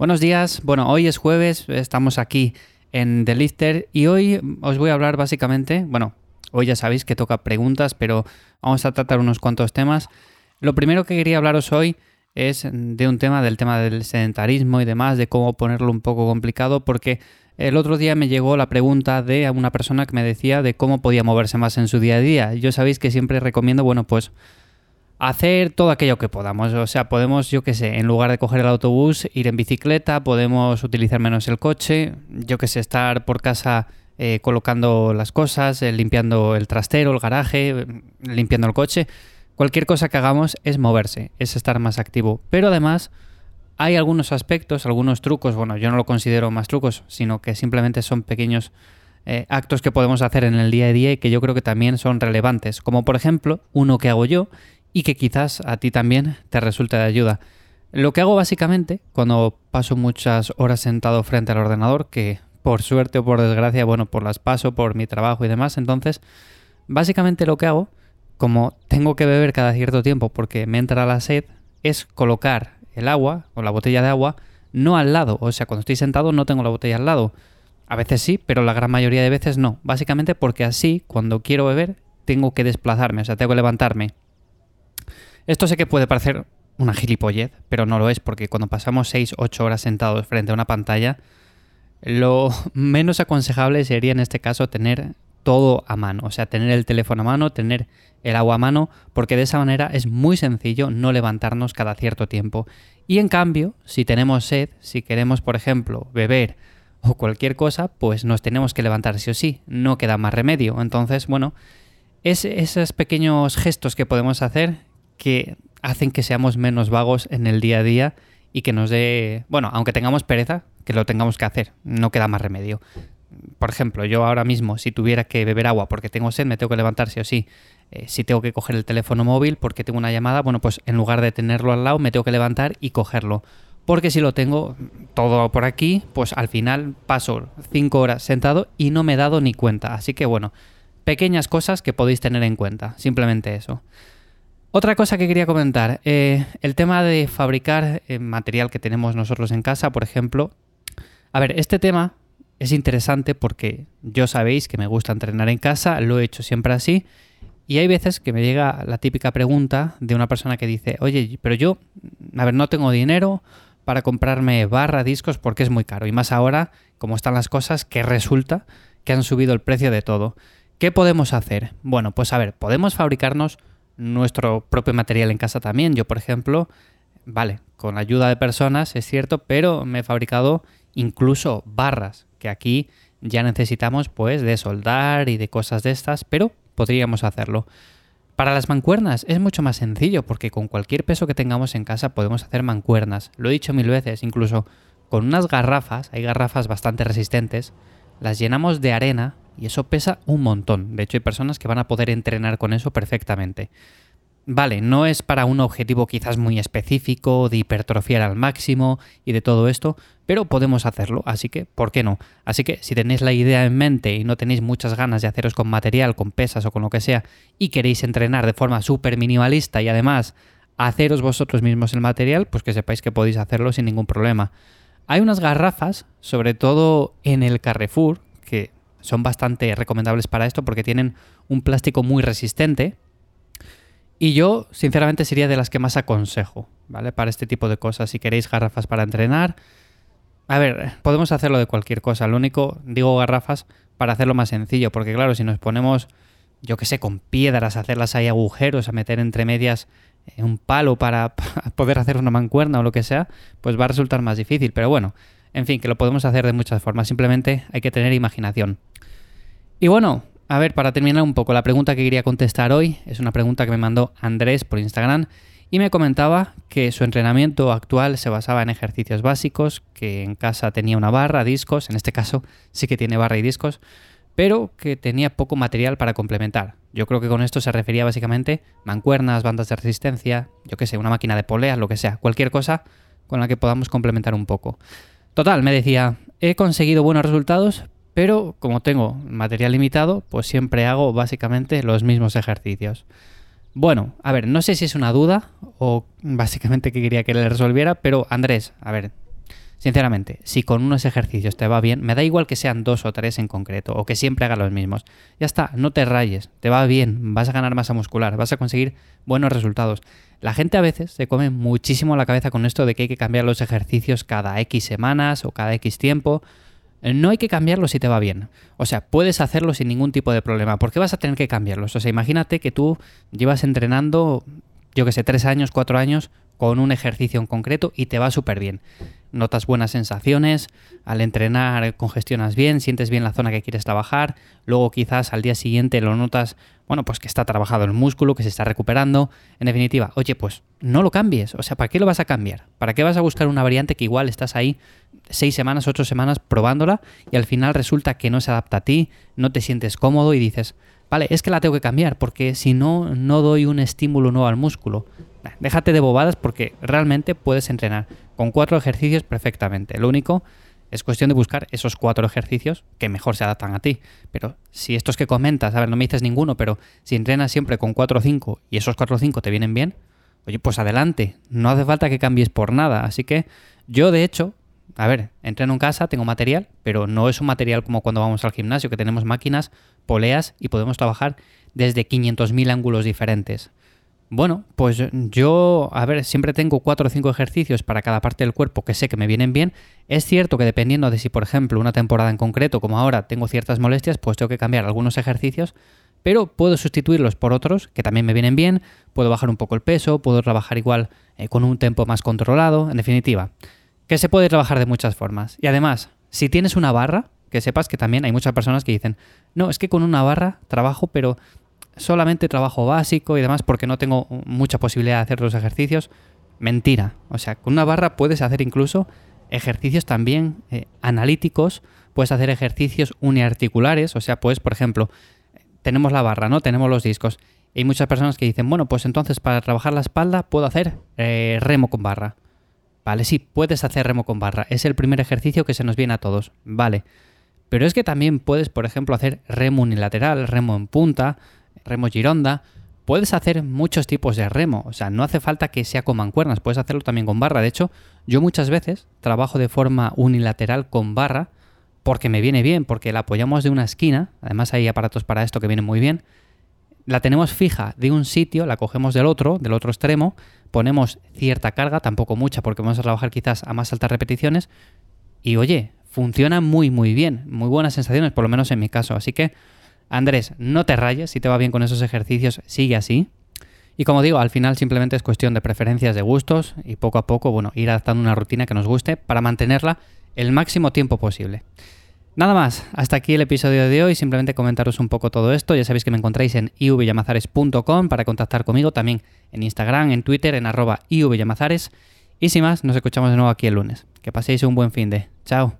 Buenos días, bueno, hoy es jueves, estamos aquí en The Lifter y hoy os voy a hablar básicamente, bueno, hoy ya sabéis que toca preguntas, pero vamos a tratar unos cuantos temas. Lo primero que quería hablaros hoy es de un tema, del tema del sedentarismo y demás, de cómo ponerlo un poco complicado, porque el otro día me llegó la pregunta de una persona que me decía de cómo podía moverse más en su día a día. Yo sabéis que siempre recomiendo, bueno, pues hacer todo aquello que podamos. O sea, podemos, yo qué sé, en lugar de coger el autobús, ir en bicicleta, podemos utilizar menos el coche, yo qué sé, estar por casa eh, colocando las cosas, eh, limpiando el trastero, el garaje, limpiando el coche. Cualquier cosa que hagamos es moverse, es estar más activo. Pero además hay algunos aspectos, algunos trucos, bueno, yo no lo considero más trucos, sino que simplemente son pequeños eh, actos que podemos hacer en el día a día y que yo creo que también son relevantes. Como por ejemplo, uno que hago yo y que quizás a ti también te resulte de ayuda. Lo que hago básicamente cuando paso muchas horas sentado frente al ordenador, que por suerte o por desgracia, bueno, por las paso, por mi trabajo y demás, entonces, básicamente lo que hago, como tengo que beber cada cierto tiempo porque me entra la sed, es colocar el agua o la botella de agua no al lado, o sea, cuando estoy sentado no tengo la botella al lado. A veces sí, pero la gran mayoría de veces no. Básicamente porque así, cuando quiero beber, tengo que desplazarme, o sea, tengo que levantarme esto sé que puede parecer una gilipollez, pero no lo es, porque cuando pasamos 6-8 horas sentados frente a una pantalla, lo menos aconsejable sería en este caso tener todo a mano, o sea, tener el teléfono a mano, tener el agua a mano, porque de esa manera es muy sencillo no levantarnos cada cierto tiempo. Y en cambio, si tenemos sed, si queremos, por ejemplo, beber o cualquier cosa, pues nos tenemos que levantar sí o sí, no queda más remedio. Entonces, bueno, es esos pequeños gestos que podemos hacer que hacen que seamos menos vagos en el día a día y que nos dé, bueno, aunque tengamos pereza, que lo tengamos que hacer, no queda más remedio. Por ejemplo, yo ahora mismo, si tuviera que beber agua porque tengo sed, me tengo que levantar sí o sí. Eh, si tengo que coger el teléfono móvil porque tengo una llamada, bueno, pues en lugar de tenerlo al lado, me tengo que levantar y cogerlo. Porque si lo tengo todo por aquí, pues al final paso cinco horas sentado y no me he dado ni cuenta. Así que bueno, pequeñas cosas que podéis tener en cuenta, simplemente eso. Otra cosa que quería comentar, eh, el tema de fabricar eh, material que tenemos nosotros en casa, por ejemplo. A ver, este tema es interesante porque yo sabéis que me gusta entrenar en casa, lo he hecho siempre así, y hay veces que me llega la típica pregunta de una persona que dice, oye, pero yo, a ver, no tengo dinero para comprarme barra, discos, porque es muy caro, y más ahora, como están las cosas, que resulta que han subido el precio de todo. ¿Qué podemos hacer? Bueno, pues a ver, podemos fabricarnos nuestro propio material en casa también. Yo, por ejemplo, vale, con ayuda de personas, es cierto, pero me he fabricado incluso barras, que aquí ya necesitamos pues de soldar y de cosas de estas, pero podríamos hacerlo. Para las mancuernas es mucho más sencillo porque con cualquier peso que tengamos en casa podemos hacer mancuernas. Lo he dicho mil veces, incluso con unas garrafas, hay garrafas bastante resistentes, las llenamos de arena y eso pesa un montón. De hecho, hay personas que van a poder entrenar con eso perfectamente. Vale, no es para un objetivo quizás muy específico de hipertrofiar al máximo y de todo esto, pero podemos hacerlo, así que, ¿por qué no? Así que si tenéis la idea en mente y no tenéis muchas ganas de haceros con material, con pesas o con lo que sea, y queréis entrenar de forma súper minimalista y además haceros vosotros mismos el material, pues que sepáis que podéis hacerlo sin ningún problema. Hay unas garrafas, sobre todo en el Carrefour, que son bastante recomendables para esto porque tienen un plástico muy resistente. Y yo, sinceramente, sería de las que más aconsejo, ¿vale? Para este tipo de cosas. Si queréis garrafas para entrenar. A ver, podemos hacerlo de cualquier cosa. Lo único, digo garrafas para hacerlo más sencillo. Porque, claro, si nos ponemos, yo que sé, con piedras, hacerlas ahí agujeros, a meter entre medias eh, un palo para poder hacer una mancuerna o lo que sea, pues va a resultar más difícil. Pero bueno, en fin, que lo podemos hacer de muchas formas. Simplemente hay que tener imaginación. Y bueno, a ver, para terminar un poco, la pregunta que quería contestar hoy es una pregunta que me mandó Andrés por Instagram y me comentaba que su entrenamiento actual se basaba en ejercicios básicos, que en casa tenía una barra, discos, en este caso sí que tiene barra y discos, pero que tenía poco material para complementar. Yo creo que con esto se refería básicamente mancuernas, bandas de resistencia, yo qué sé, una máquina de poleas, lo que sea, cualquier cosa con la que podamos complementar un poco. Total, me decía, he conseguido buenos resultados, pero como tengo material limitado, pues siempre hago básicamente los mismos ejercicios. Bueno, a ver, no sé si es una duda o básicamente que quería que le resolviera, pero Andrés, a ver, Sinceramente, si con unos ejercicios te va bien, me da igual que sean dos o tres en concreto, o que siempre hagas los mismos. Ya está, no te rayes, te va bien, vas a ganar masa muscular, vas a conseguir buenos resultados. La gente a veces se come muchísimo la cabeza con esto de que hay que cambiar los ejercicios cada X semanas o cada X tiempo. No hay que cambiarlos si te va bien. O sea, puedes hacerlo sin ningún tipo de problema. ¿Por qué vas a tener que cambiarlos? O sea, imagínate que tú llevas entrenando, yo que sé, tres años, cuatro años con un ejercicio en concreto y te va súper bien. Notas buenas sensaciones, al entrenar congestionas bien, sientes bien la zona que quieres trabajar, luego quizás al día siguiente lo notas, bueno, pues que está trabajado el músculo, que se está recuperando. En definitiva, oye, pues no lo cambies, o sea, ¿para qué lo vas a cambiar? ¿Para qué vas a buscar una variante que igual estás ahí seis semanas, ocho semanas probándola y al final resulta que no se adapta a ti, no te sientes cómodo y dices, vale, es que la tengo que cambiar porque si no, no doy un estímulo nuevo al músculo. Déjate de bobadas porque realmente puedes entrenar con cuatro ejercicios perfectamente. Lo único es cuestión de buscar esos cuatro ejercicios que mejor se adaptan a ti. Pero si estos que comentas, a ver, no me dices ninguno, pero si entrenas siempre con cuatro o cinco y esos cuatro o cinco te vienen bien, oye, pues adelante. No hace falta que cambies por nada. Así que yo, de hecho, a ver, entreno en casa, tengo material, pero no es un material como cuando vamos al gimnasio, que tenemos máquinas, poleas y podemos trabajar desde 500.000 ángulos diferentes. Bueno, pues yo, a ver, siempre tengo cuatro o cinco ejercicios para cada parte del cuerpo que sé que me vienen bien. Es cierto que dependiendo de si, por ejemplo, una temporada en concreto, como ahora, tengo ciertas molestias, pues tengo que cambiar algunos ejercicios, pero puedo sustituirlos por otros que también me vienen bien, puedo bajar un poco el peso, puedo trabajar igual eh, con un tempo más controlado, en definitiva, que se puede trabajar de muchas formas. Y además, si tienes una barra, que sepas que también hay muchas personas que dicen, no, es que con una barra trabajo, pero solamente trabajo básico y demás porque no tengo mucha posibilidad de hacer los ejercicios. Mentira. O sea, con una barra puedes hacer incluso ejercicios también eh, analíticos, puedes hacer ejercicios uniarticulares, o sea, pues, por ejemplo, tenemos la barra, ¿no? Tenemos los discos. Y hay muchas personas que dicen, bueno, pues entonces para trabajar la espalda puedo hacer eh, remo con barra. Vale, sí, puedes hacer remo con barra. Es el primer ejercicio que se nos viene a todos. Vale. Pero es que también puedes, por ejemplo, hacer remo unilateral, remo en punta, remo gironda. Puedes hacer muchos tipos de remo, o sea, no hace falta que sea con mancuernas, puedes hacerlo también con barra. De hecho, yo muchas veces trabajo de forma unilateral con barra porque me viene bien, porque la apoyamos de una esquina, además hay aparatos para esto que vienen muy bien. La tenemos fija de un sitio, la cogemos del otro, del otro extremo, ponemos cierta carga, tampoco mucha porque vamos a trabajar quizás a más altas repeticiones y oye, funciona muy muy bien, muy buenas sensaciones, por lo menos en mi caso. Así que Andrés, no te rayes, si te va bien con esos ejercicios, sigue así. Y como digo, al final simplemente es cuestión de preferencias, de gustos y poco a poco, bueno, ir adaptando una rutina que nos guste para mantenerla el máximo tiempo posible. Nada más, hasta aquí el episodio de hoy, simplemente comentaros un poco todo esto, ya sabéis que me encontráis en ivyamazares.com para contactar conmigo, también en Instagram, en Twitter, en arroba ivyamazares. Y sin más, nos escuchamos de nuevo aquí el lunes. Que paséis un buen fin de. Chao.